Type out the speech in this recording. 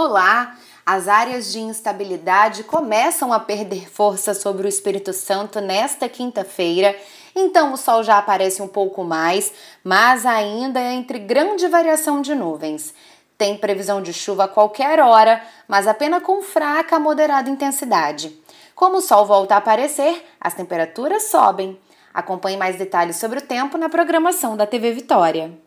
Olá! As áreas de instabilidade começam a perder força sobre o Espírito Santo nesta quinta-feira, então o sol já aparece um pouco mais, mas ainda é entre grande variação de nuvens. Tem previsão de chuva a qualquer hora, mas apenas com fraca a moderada intensidade. Como o sol volta a aparecer, as temperaturas sobem. Acompanhe mais detalhes sobre o tempo na programação da TV Vitória.